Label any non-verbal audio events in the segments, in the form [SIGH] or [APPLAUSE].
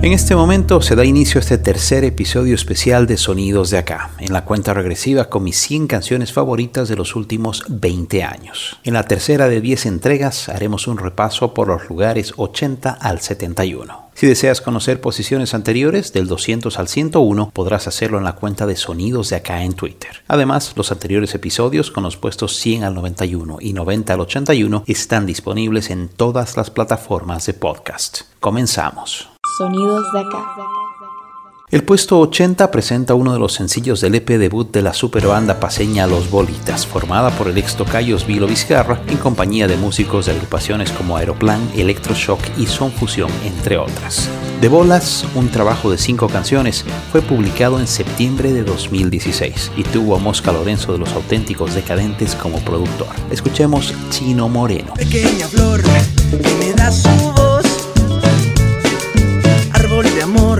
En este momento se da inicio a este tercer episodio especial de Sonidos de Acá, en la cuenta regresiva con mis 100 canciones favoritas de los últimos 20 años. En la tercera de 10 entregas haremos un repaso por los lugares 80 al 71. Si deseas conocer posiciones anteriores del 200 al 101, podrás hacerlo en la cuenta de Sonidos de Acá en Twitter. Además, los anteriores episodios con los puestos 100 al 91 y 90 al 81 están disponibles en todas las plataformas de podcast. Comenzamos. Sonidos de acá. El puesto 80 presenta uno de los sencillos del EP debut de la superbanda paseña Los Bolitas, formada por el ex tocayos Vilo Vizcarra en compañía de músicos de agrupaciones como Aeroplan, Electroshock y Son Fusión, entre otras. De Bolas, un trabajo de cinco canciones, fue publicado en septiembre de 2016 y tuvo a Mosca Lorenzo de los auténticos decadentes como productor. Escuchemos Chino Moreno. Pequeña flor que me da su amor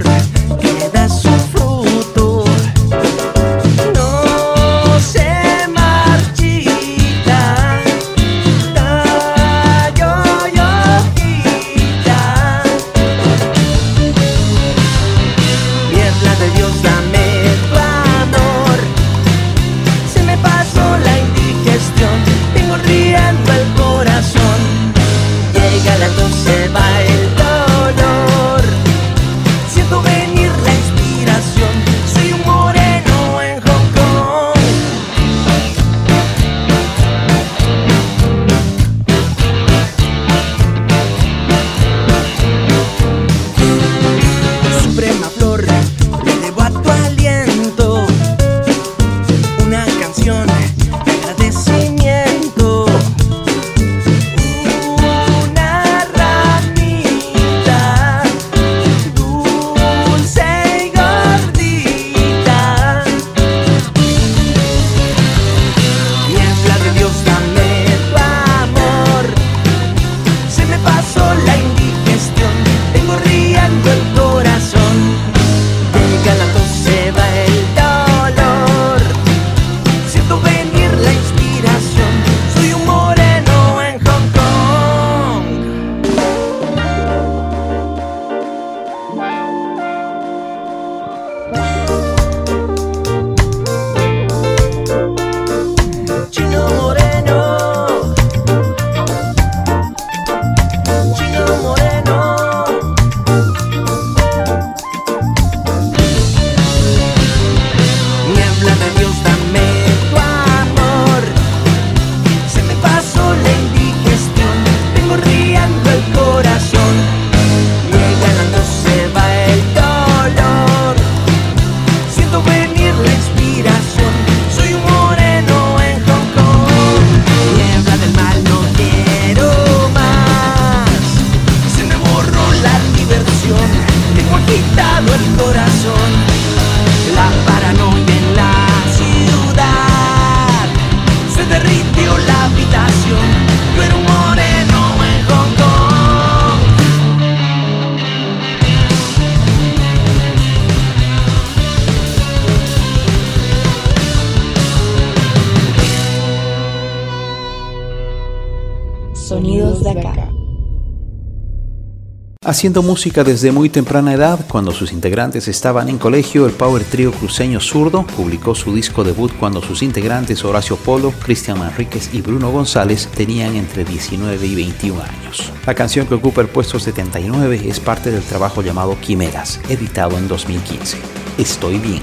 Haciendo música desde muy temprana edad, cuando sus integrantes estaban en colegio, el power trio cruceño zurdo publicó su disco debut cuando sus integrantes Horacio Polo, Cristian Manríquez y Bruno González tenían entre 19 y 21 años. La canción que ocupa el puesto 79 es parte del trabajo llamado Quimeras, editado en 2015. Estoy bien.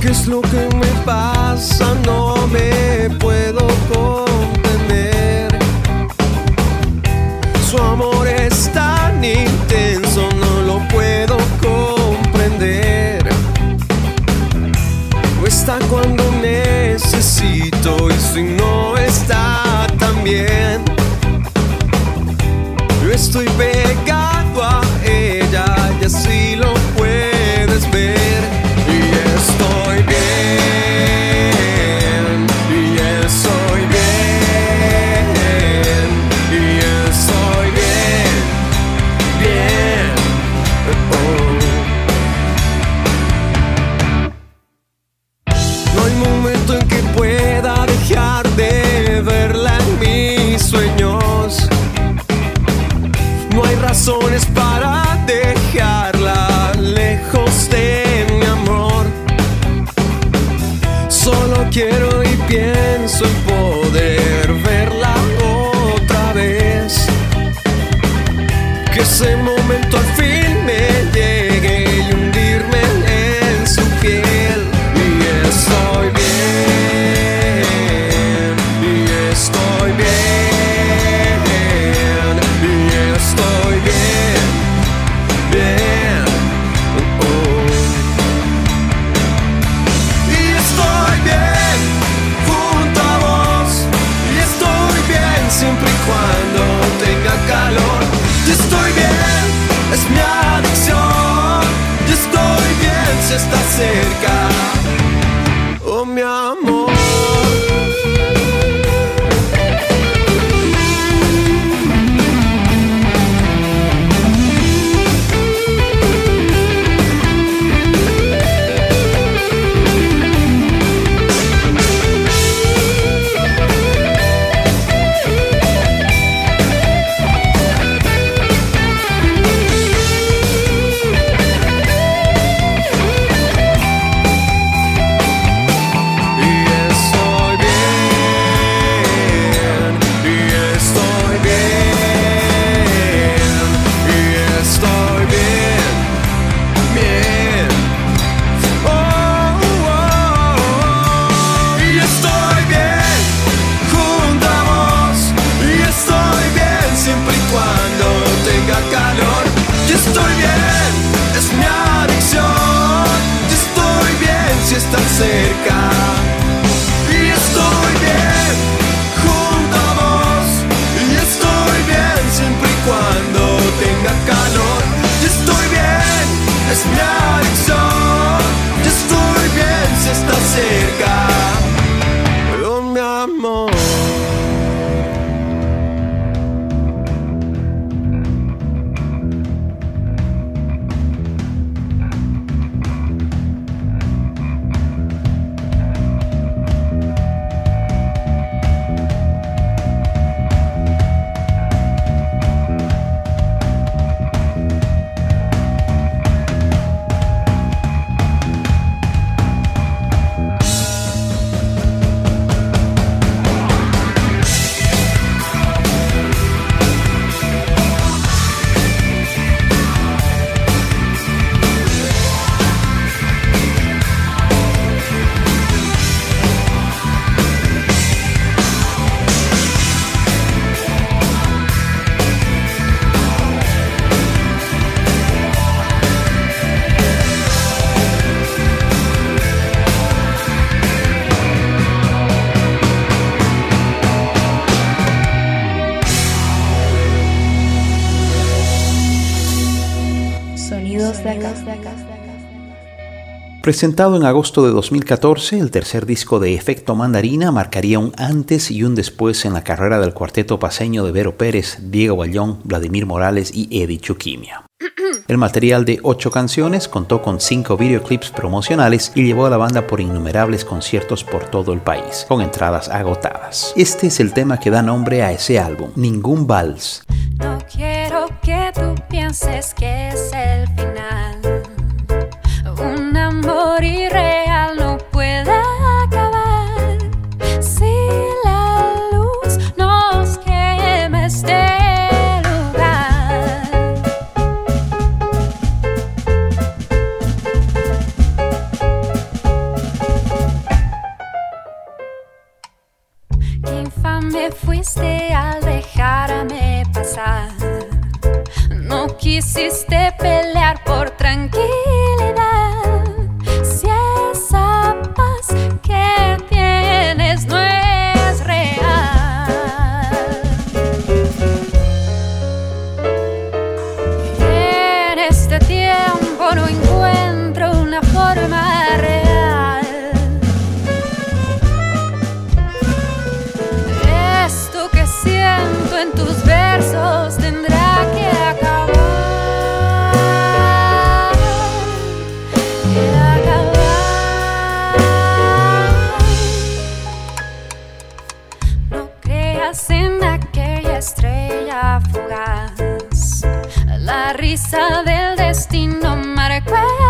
¿Qué es lo que me pasa? No me puedo comprender. Su amor es tan está cuando necesito y si no está tan bien. Yo estoy pegado a Presentado en agosto de 2014, el tercer disco de Efecto Mandarina marcaría un antes y un después en la carrera del cuarteto paseño de Vero Pérez, Diego Bayón, Vladimir Morales y Eddie Chuquimia. [CLEARS THROAT] El material de ocho canciones contó con cinco videoclips promocionales y llevó a la banda por innumerables conciertos por todo el país, con entradas agotadas. Este es el tema que da nombre a ese álbum, Ningún Vals. No quiero que tú pienses que es el final. en aquella estrella fugaz. La risa del destino marcó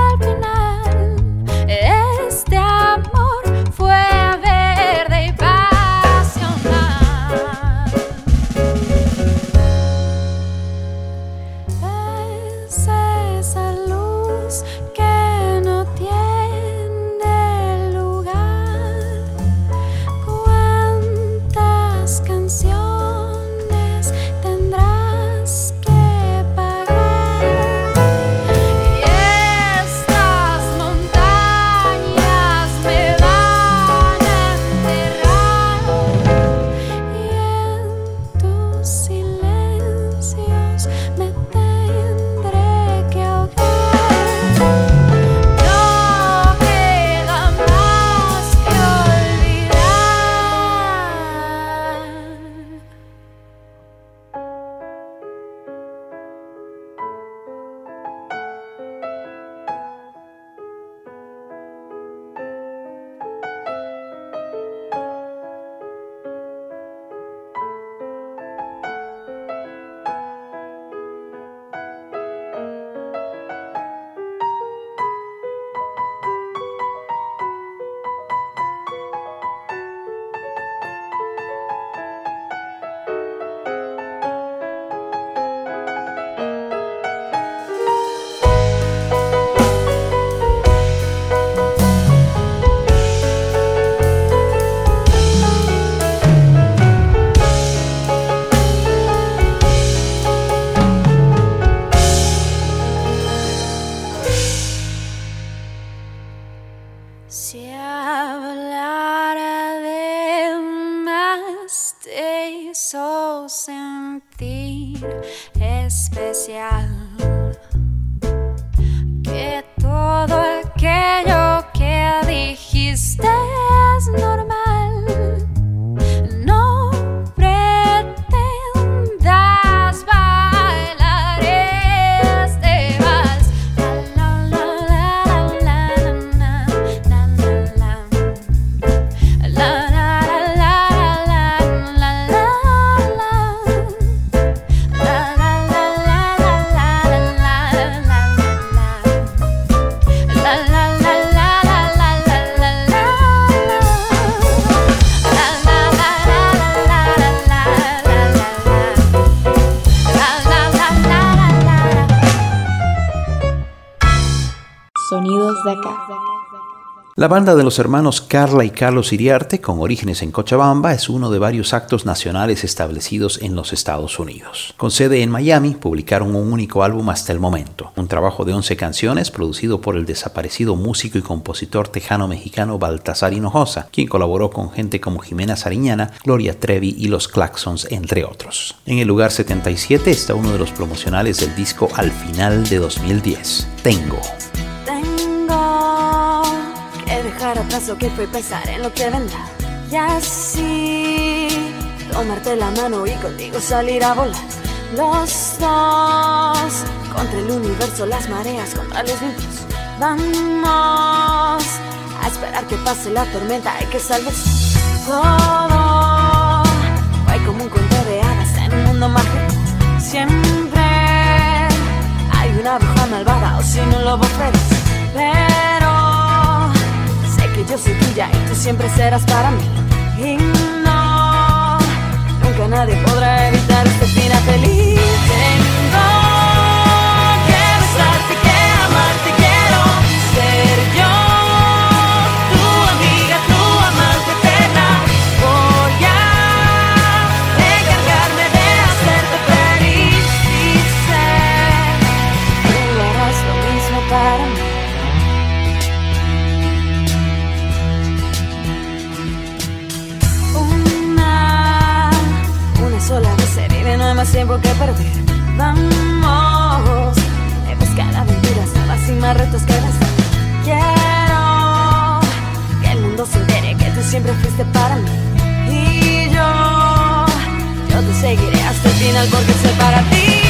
La banda de los hermanos Carla y Carlos Iriarte, con orígenes en Cochabamba, es uno de varios actos nacionales establecidos en los Estados Unidos. Con sede en Miami, publicaron un único álbum hasta el momento, un trabajo de 11 canciones producido por el desaparecido músico y compositor tejano-mexicano Baltasar Hinojosa, quien colaboró con gente como Jimena Sariñana, Gloria Trevi y Los Claxons, entre otros. En el lugar 77 está uno de los promocionales del disco Al final de 2010, Tengo. Dejar atrás que fue pensar en lo que vendrá. Y así tomarte la mano y contigo salir a volar. Los dos contra el universo, las mareas contra los vientos. Vamos a esperar que pase la tormenta, hay que salvarse. Todo fue como un cuento de hadas en un mundo mágico. Siempre hay una bruja malvada o si no un lobo. Yo soy tuya y tú siempre serás para mí. Y no, nunca nadie podrá evitar este final feliz. Más tiempo que perder. Vamos, de buscar aventuras nuevas y más retos que vencer. Quiero que el mundo se entere que tú siempre fuiste para mí. Y yo, yo te seguiré hasta el final porque soy para ti.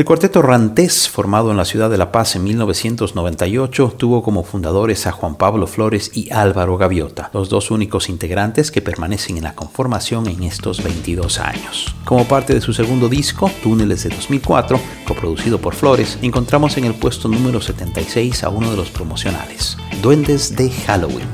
El cuarteto Rantés, formado en la ciudad de La Paz en 1998, tuvo como fundadores a Juan Pablo Flores y Álvaro Gaviota, los dos únicos integrantes que permanecen en la conformación en estos 22 años. Como parte de su segundo disco, Túneles de 2004, coproducido por Flores, encontramos en el puesto número 76 a uno de los promocionales, Duendes de Halloween.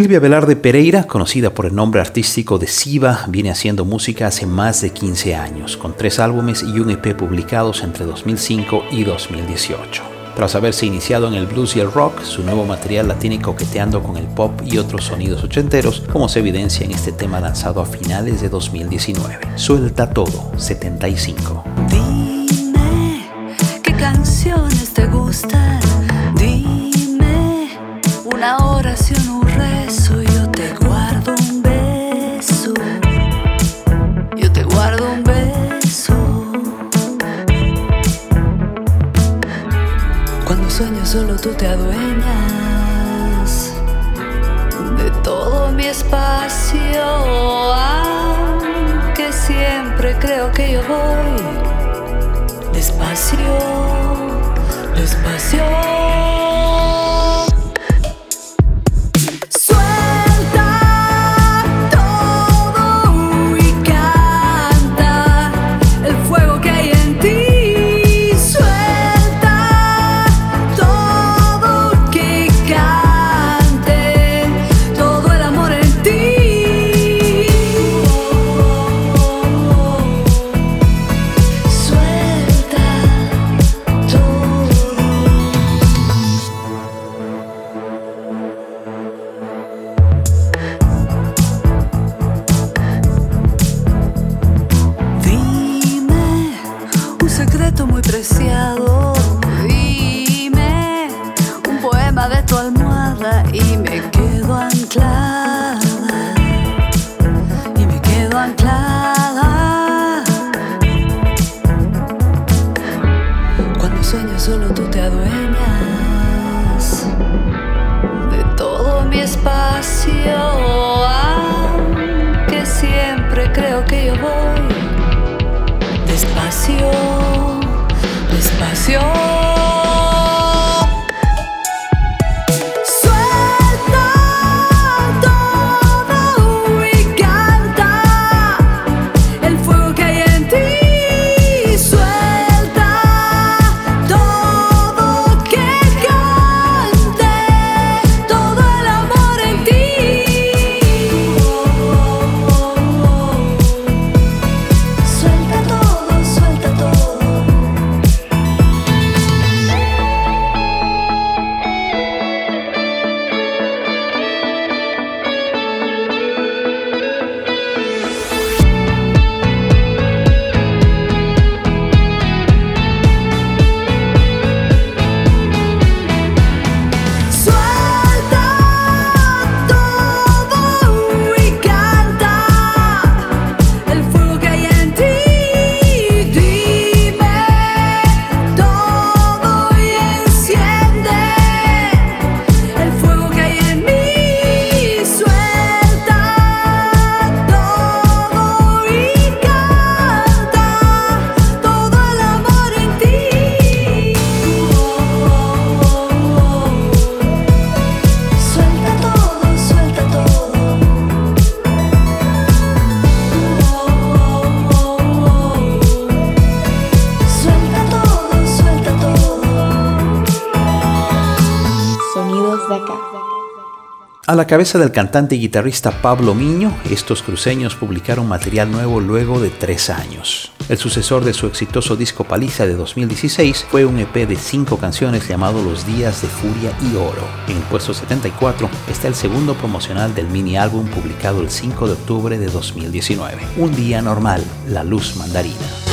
Silvia Velarde Pereira, conocida por el nombre artístico de Siva, viene haciendo música hace más de 15 años, con tres álbumes y un EP publicados entre 2005 y 2018. Tras haberse iniciado en el blues y el rock, su nuevo material la tiene coqueteando con el pop y otros sonidos ochenteros, como se evidencia en este tema lanzado a finales de 2019. Suelta todo, 75. Tú te adueñas de todo mi espacio. Aunque siempre creo que yo voy despacio, despacio. A la cabeza del cantante y guitarrista Pablo Miño, estos cruceños publicaron material nuevo luego de tres años. El sucesor de su exitoso disco Paliza de 2016 fue un EP de cinco canciones llamado Los Días de Furia y Oro. En el puesto 74 está el segundo promocional del mini álbum publicado el 5 de octubre de 2019. Un día normal, La Luz Mandarina.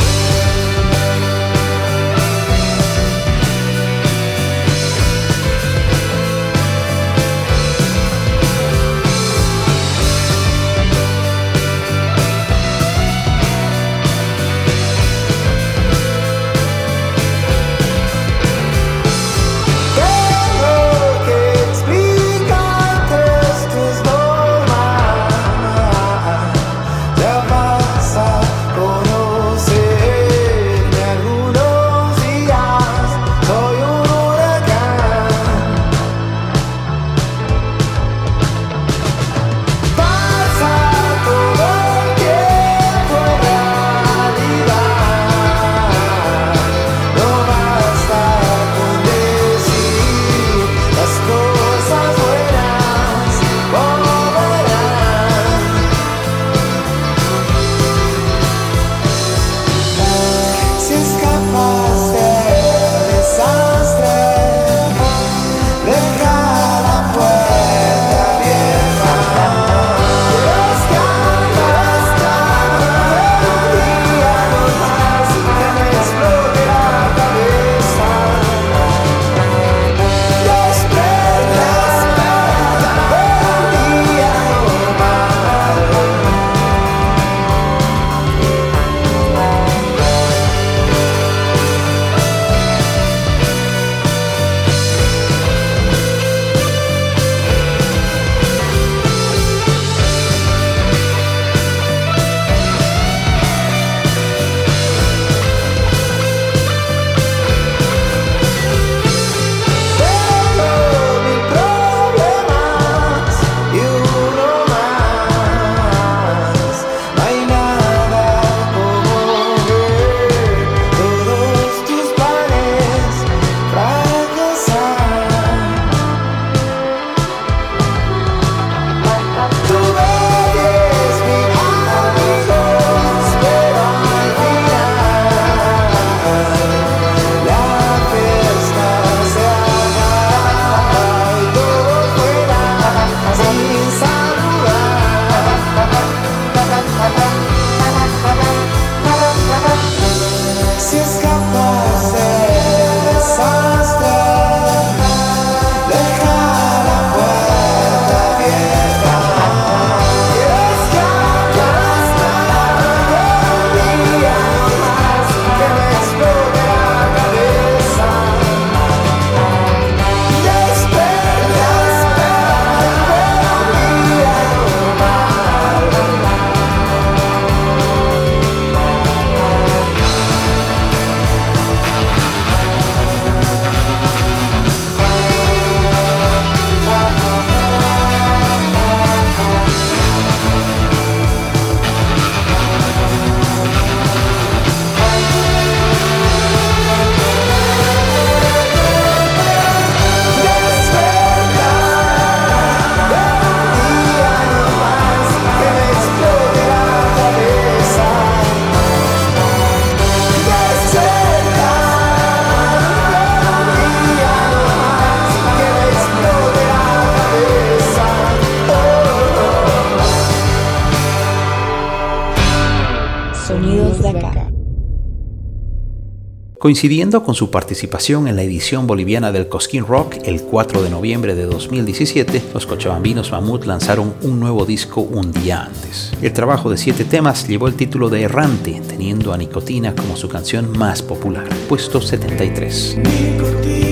Coincidiendo con su participación en la edición boliviana del Cosquín Rock el 4 de noviembre de 2017, los cochabambinos Mamut lanzaron un nuevo disco un día antes. El trabajo de siete temas llevó el título de Errante, teniendo a Nicotina como su canción más popular, puesto 73. Nicotina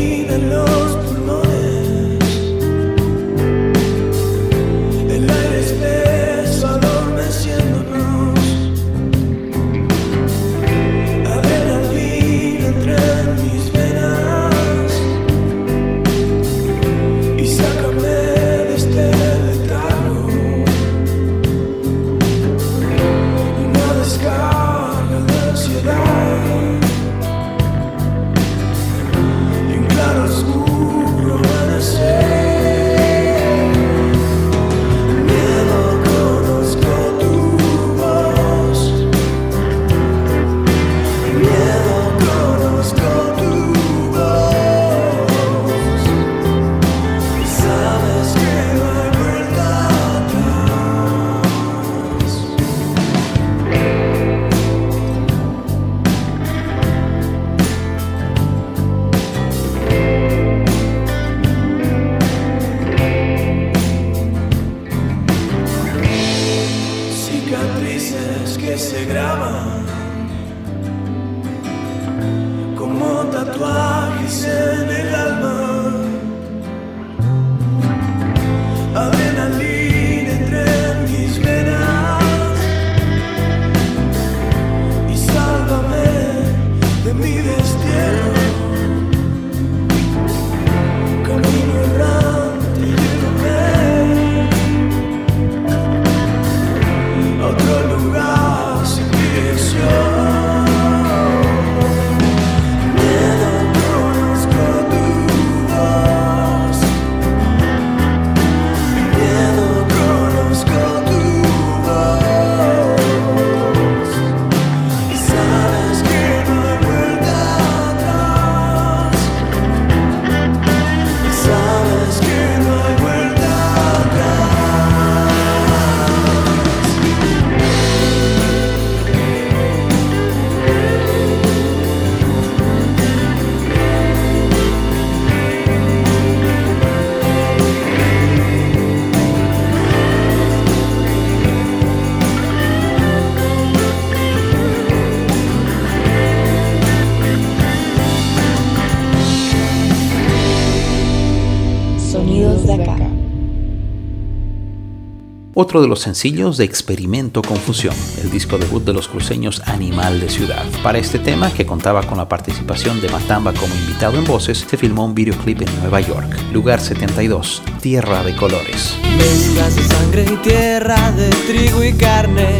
Otro de los sencillos de Experimento Confusión, el disco debut de los cruceños Animal de Ciudad. Para este tema, que contaba con la participación de Matamba como invitado en voces, se filmó un videoclip en Nueva York, lugar 72, Tierra de Colores. Mezclas de sangre y tierra, de trigo y carne.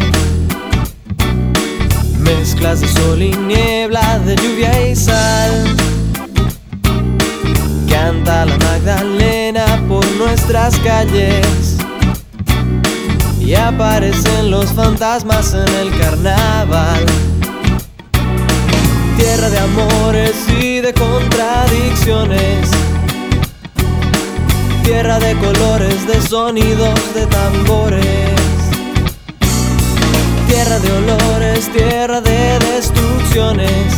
Mezclas de sol y niebla, de lluvia y sal. Canta la Magdalena por nuestras calles. Y aparecen los fantasmas en el carnaval. Tierra de amores y de contradicciones. Tierra de colores, de sonidos, de tambores. Tierra de olores, tierra de destrucciones.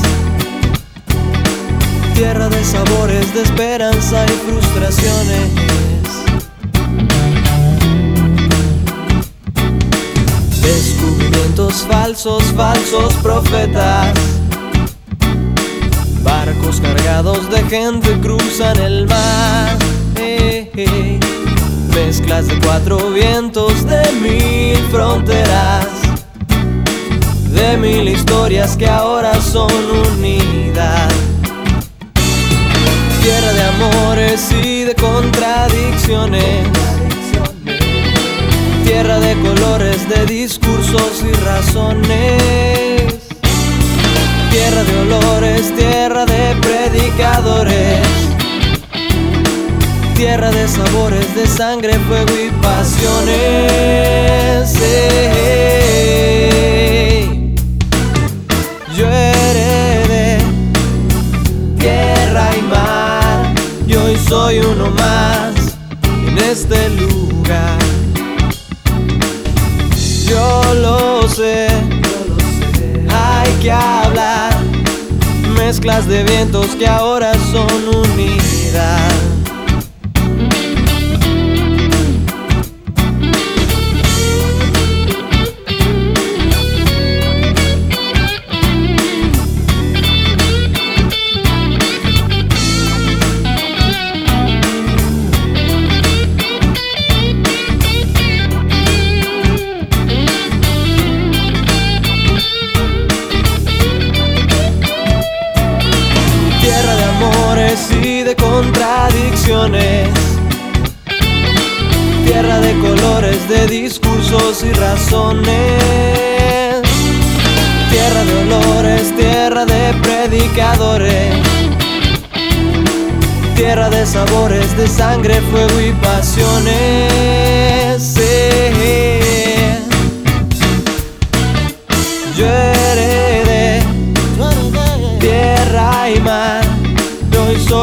Tierra de sabores, de esperanza y frustraciones. Descubrimientos falsos, falsos profetas. Barcos cargados de gente cruzan el mar. Eh, eh. Mezclas de cuatro vientos, de mil fronteras. De mil historias que ahora son unidad. Tierra de amores y de contradicciones. Tierra de colores, de discursos y razones. Tierra de olores, tierra de predicadores. Tierra de sabores, de sangre, fuego y pasiones. Vientos que ahora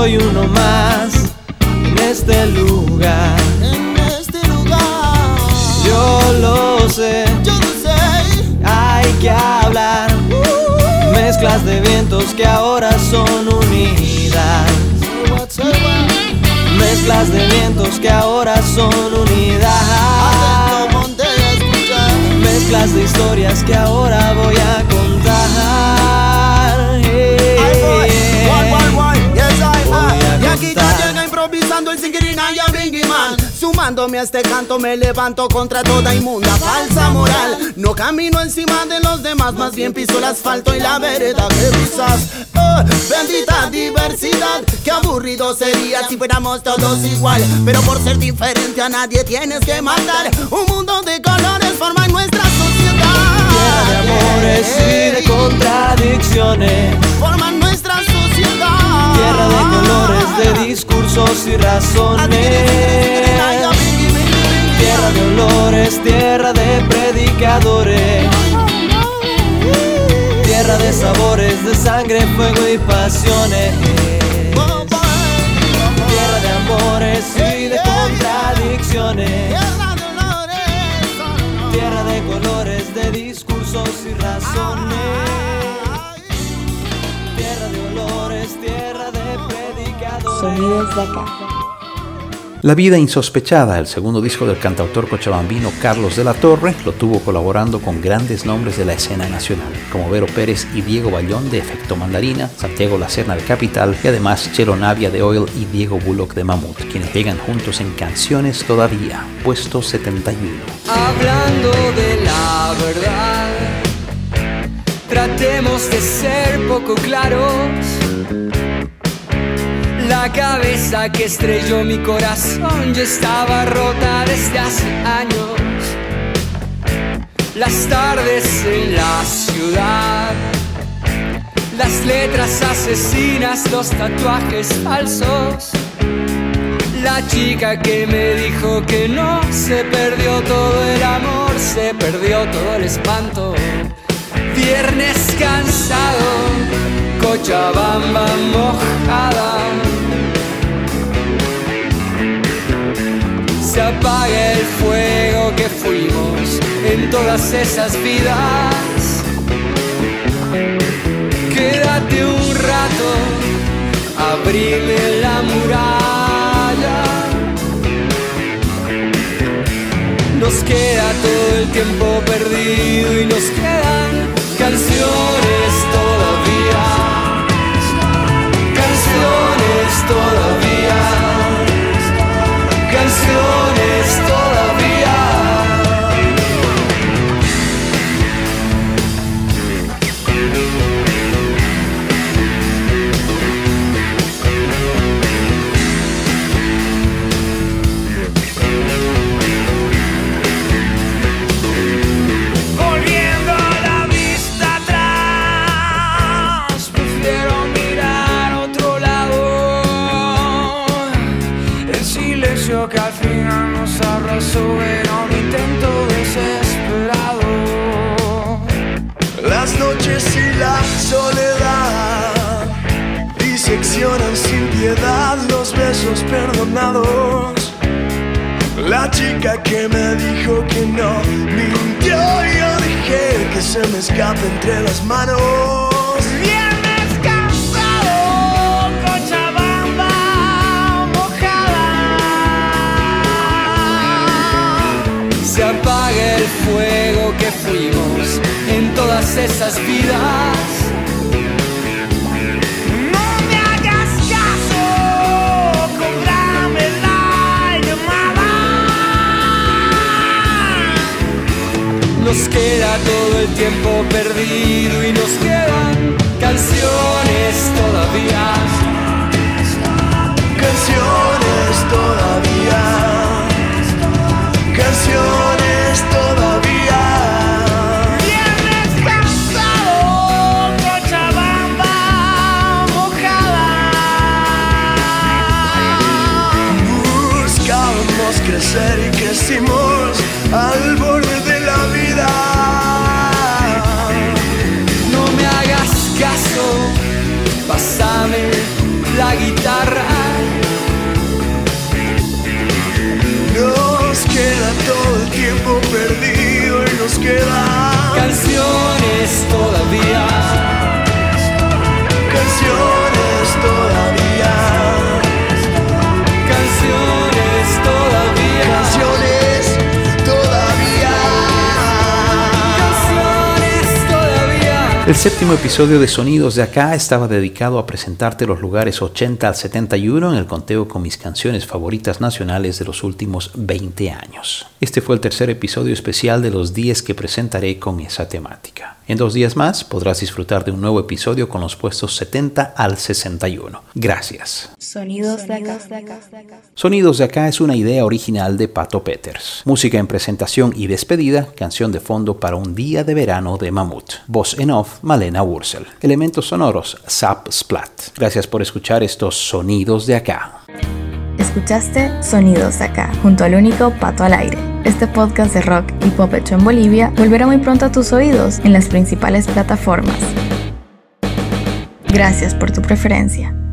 soy uno más en este lugar. En este lugar, Yo lo sé, yo no sé. hay que hablar. Mezclas de vientos que ahora son unidad. Mezclas de vientos que ahora son. Atento. Mezclas mezclas de historias que ahora voy a el Singirina y a Biggie Man. Sumándome a este canto me levanto contra toda inmunda falsa moral. No camino encima de los demás, más bien piso el asfalto y la vereda que pisas. Oh, bendita diversidad, qué aburrido sería si fuéramos todos igual. Pero por ser diferente a nadie tienes que matar. Un mundo de colores forma nuestra sociedad. Tierra de amores y de contradicciones. Forman. Tierra de colores, de discursos y razones. Tierra de olores, tierra de predicadores. Tierra de sabores, de sangre, fuego y pasiones. Tierra de amores y de contradicciones. Tierra de colores, de discursos y razones. Tierra de olores, tierra de predicadores. Sonidos de acá. La vida insospechada, el segundo disco del cantautor cochabambino Carlos de la Torre, lo tuvo colaborando con grandes nombres de la escena nacional, como Vero Pérez y Diego Bayón de Efecto Mandarina, Santiago Lacerna de Capital y además Chelo Navia de Oil y Diego Bullock de Mamut, quienes llegan juntos en Canciones Todavía, puesto 71. Hablando de la verdad, tratemos de ser poco claros. La cabeza que estrelló mi corazón ya estaba rota desde hace años. Las tardes en la ciudad, las letras asesinas, los tatuajes falsos. La chica que me dijo que no se perdió todo el amor, se perdió todo el espanto. Viernes cansado, Cochabamba Apaga el fuego que fuimos en todas esas vidas. Quédate un rato, abrime la muralla. Nos queda todo el tiempo perdido y nos quedan canciones todavía. Canciones todavía. Canciones noches y la soledad diseccionan sin piedad los besos perdonados. La chica que me dijo que no mintió y yo dije que se me escape entre las manos. Viernes cansado, Cochabamba mojada. Se apaga el fuego que fuimos todas esas vidas. No me hagas caso, cóbrame la llamada. Nos queda todo el tiempo perdido y nos quedan canciones todavía. Canciones todavía. Canciones todavía. Crecimos al borde de la vida. No me hagas caso, pásame la guitarra. Nos queda todo el tiempo perdido y nos queda El séptimo episodio de Sonidos de Acá estaba dedicado a presentarte los lugares 80 al 71 en el conteo con mis canciones favoritas nacionales de los últimos 20 años. Este fue el tercer episodio especial de los 10 que presentaré con esa temática. En dos días más podrás disfrutar de un nuevo episodio con los puestos 70 al 61. Gracias. Sonidos de acá. Sonidos de acá es una idea original de Pato Peters. Música en presentación y despedida, canción de fondo para un día de verano de Mamut. Voz en off, Malena Wurzel. Elementos sonoros, Zap Splat. Gracias por escuchar estos sonidos de acá. Escuchaste Sonidos de acá, junto al único Pato al aire. Este podcast de rock y pop hecho en Bolivia volverá muy pronto a tus oídos en las principales plataformas. Gracias por tu preferencia.